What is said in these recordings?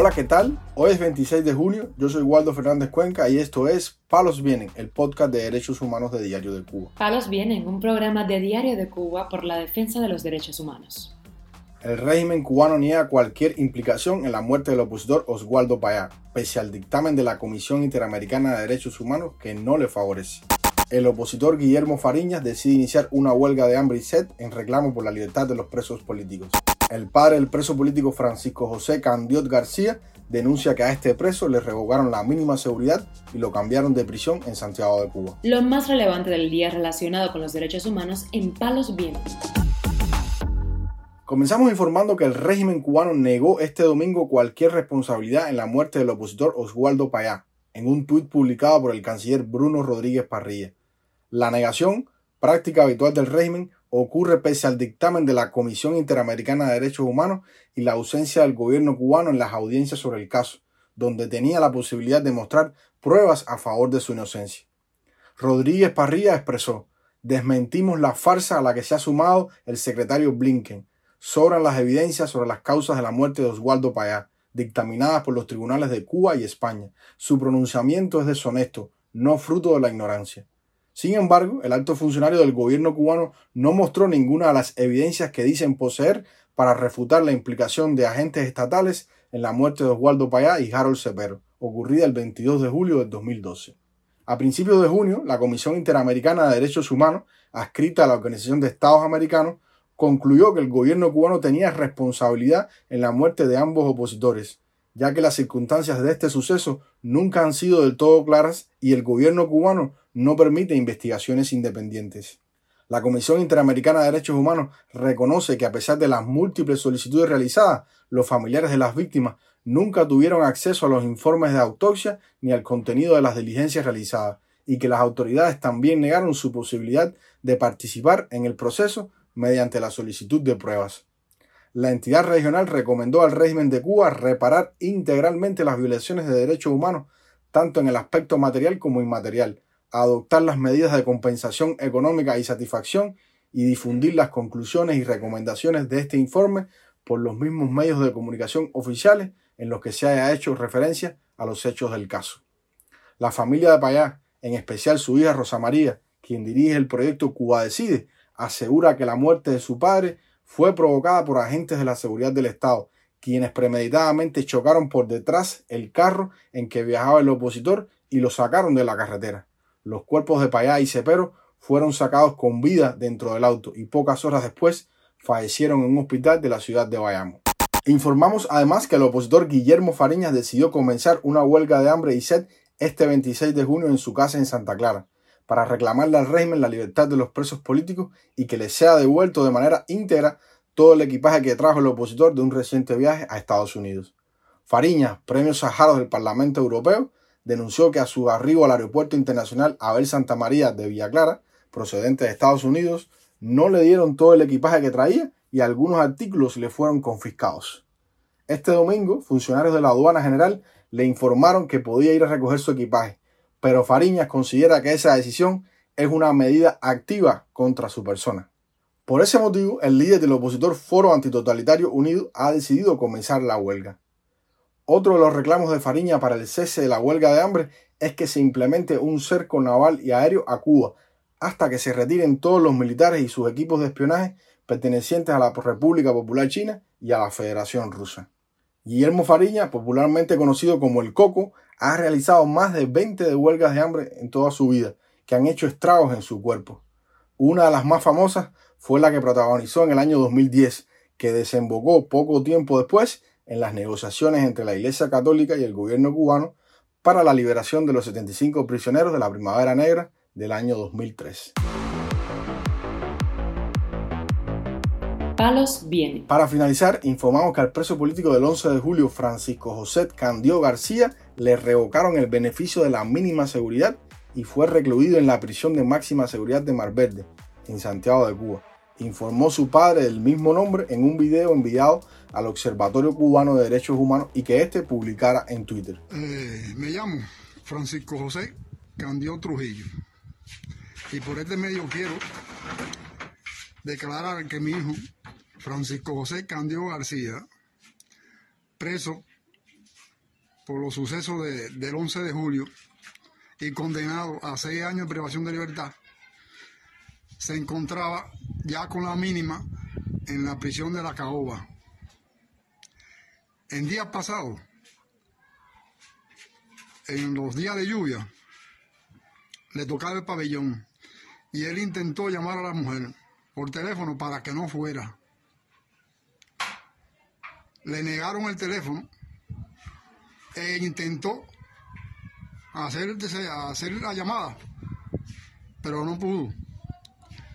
Hola, ¿qué tal? Hoy es 26 de junio, yo soy Waldo Fernández Cuenca y esto es Palos Vienen, el podcast de derechos humanos de Diario de Cuba. Palos Vienen, un programa de Diario de Cuba por la defensa de los derechos humanos. El régimen cubano niega cualquier implicación en la muerte del opositor Oswaldo Payá, pese al dictamen de la Comisión Interamericana de Derechos Humanos que no le favorece. El opositor Guillermo Fariñas decide iniciar una huelga de hambre y sed en reclamo por la libertad de los presos políticos. El padre del preso político Francisco José Candiot García denuncia que a este preso le revocaron la mínima seguridad y lo cambiaron de prisión en Santiago de Cuba. Lo más relevante del día relacionado con los derechos humanos en Palos Vientos. Comenzamos informando que el régimen cubano negó este domingo cualquier responsabilidad en la muerte del opositor Oswaldo Payá, en un tuit publicado por el canciller Bruno Rodríguez Parrilla. La negación, práctica habitual del régimen, ocurre pese al dictamen de la Comisión Interamericana de Derechos Humanos y la ausencia del gobierno cubano en las audiencias sobre el caso, donde tenía la posibilidad de mostrar pruebas a favor de su inocencia. Rodríguez Parrilla expresó, desmentimos la farsa a la que se ha sumado el secretario Blinken. Sobran las evidencias sobre las causas de la muerte de Oswaldo Payá, dictaminadas por los tribunales de Cuba y España. Su pronunciamiento es deshonesto, no fruto de la ignorancia. Sin embargo, el alto funcionario del gobierno cubano no mostró ninguna de las evidencias que dicen poseer para refutar la implicación de agentes estatales en la muerte de Oswaldo Payá y Harold Cepero, ocurrida el 22 de julio del 2012. A principios de junio, la Comisión Interamericana de Derechos Humanos, adscrita a la Organización de Estados Americanos, concluyó que el gobierno cubano tenía responsabilidad en la muerte de ambos opositores, ya que las circunstancias de este suceso nunca han sido del todo claras y el gobierno cubano no permite investigaciones independientes. La Comisión Interamericana de Derechos Humanos reconoce que a pesar de las múltiples solicitudes realizadas, los familiares de las víctimas nunca tuvieron acceso a los informes de autopsia ni al contenido de las diligencias realizadas, y que las autoridades también negaron su posibilidad de participar en el proceso mediante la solicitud de pruebas la entidad regional recomendó al régimen de Cuba reparar integralmente las violaciones de derechos humanos, tanto en el aspecto material como inmaterial, adoptar las medidas de compensación económica y satisfacción y difundir las conclusiones y recomendaciones de este informe por los mismos medios de comunicación oficiales en los que se haya hecho referencia a los hechos del caso. La familia de Payá, en especial su hija Rosa María, quien dirige el proyecto Cuba Decide, asegura que la muerte de su padre fue provocada por agentes de la seguridad del Estado, quienes premeditadamente chocaron por detrás el carro en que viajaba el opositor y lo sacaron de la carretera. Los cuerpos de Payá y Cepero fueron sacados con vida dentro del auto y pocas horas después fallecieron en un hospital de la ciudad de Bayamo. Informamos además que el opositor Guillermo Fariñas decidió comenzar una huelga de hambre y sed este 26 de junio en su casa en Santa Clara para reclamarle al régimen la libertad de los presos políticos y que le sea devuelto de manera íntegra todo el equipaje que trajo el opositor de un reciente viaje a Estados Unidos. Fariñas, premio Sájarov del Parlamento Europeo, denunció que a su arribo al Aeropuerto Internacional Abel Santa María de Villa Clara, procedente de Estados Unidos, no le dieron todo el equipaje que traía y algunos artículos le fueron confiscados. Este domingo, funcionarios de la aduana general le informaron que podía ir a recoger su equipaje, pero Fariñas considera que esa decisión es una medida activa contra su persona. Por ese motivo, el líder del opositor Foro Antitotalitario Unido ha decidido comenzar la huelga. Otro de los reclamos de Fariña para el cese de la huelga de hambre es que se implemente un cerco naval y aéreo a Cuba, hasta que se retiren todos los militares y sus equipos de espionaje pertenecientes a la República Popular China y a la Federación Rusa. Guillermo Fariña, popularmente conocido como el Coco, ha realizado más de 20 de huelgas de hambre en toda su vida, que han hecho estragos en su cuerpo. Una de las más famosas fue la que protagonizó en el año 2010, que desembocó poco tiempo después en las negociaciones entre la Iglesia Católica y el gobierno cubano para la liberación de los 75 prisioneros de la Primavera Negra del año 2003. Palos viene. Para finalizar, informamos que al preso político del 11 de julio, Francisco José Candió García, le revocaron el beneficio de la mínima seguridad y fue recluido en la prisión de máxima seguridad de Mar Verde, en Santiago de Cuba. Informó su padre del mismo nombre en un video enviado al Observatorio Cubano de Derechos Humanos y que éste publicara en Twitter. Eh, me llamo Francisco José Candió Trujillo y por este medio quiero declarar que mi hijo, Francisco José Candio García, preso por los sucesos del 11 de julio y condenado a seis años de privación de libertad, se encontraba ya con la mínima en la prisión de la Caoba. En días pasados, en los días de lluvia, le tocaba el pabellón y él intentó llamar a la mujer por teléfono para que no fuera. Le negaron el teléfono e intentó hacer, hacer la llamada, pero no pudo.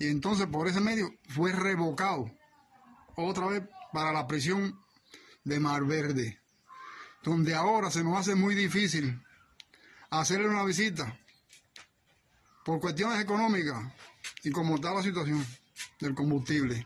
Y entonces por ese medio fue revocado otra vez para la prisión de Mar Verde, donde ahora se nos hace muy difícil hacerle una visita por cuestiones económicas y como está la situación del combustible.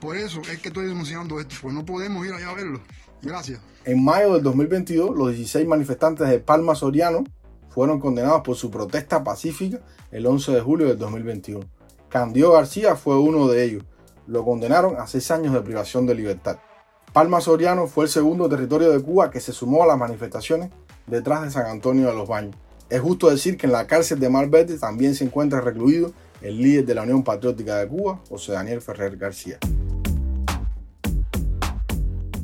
Por eso es que estoy denunciando esto, pues no podemos ir allá a verlo. Gracias. En mayo del 2022, los 16 manifestantes de Palma Soriano fueron condenados por su protesta pacífica el 11 de julio del 2021. Candido García fue uno de ellos. Lo condenaron a seis años de privación de libertad. Palma Soriano fue el segundo territorio de Cuba que se sumó a las manifestaciones detrás de San Antonio de los Baños. Es justo decir que en la cárcel de Malverde también se encuentra recluido el líder de la Unión Patriótica de Cuba, José Daniel Ferrer García.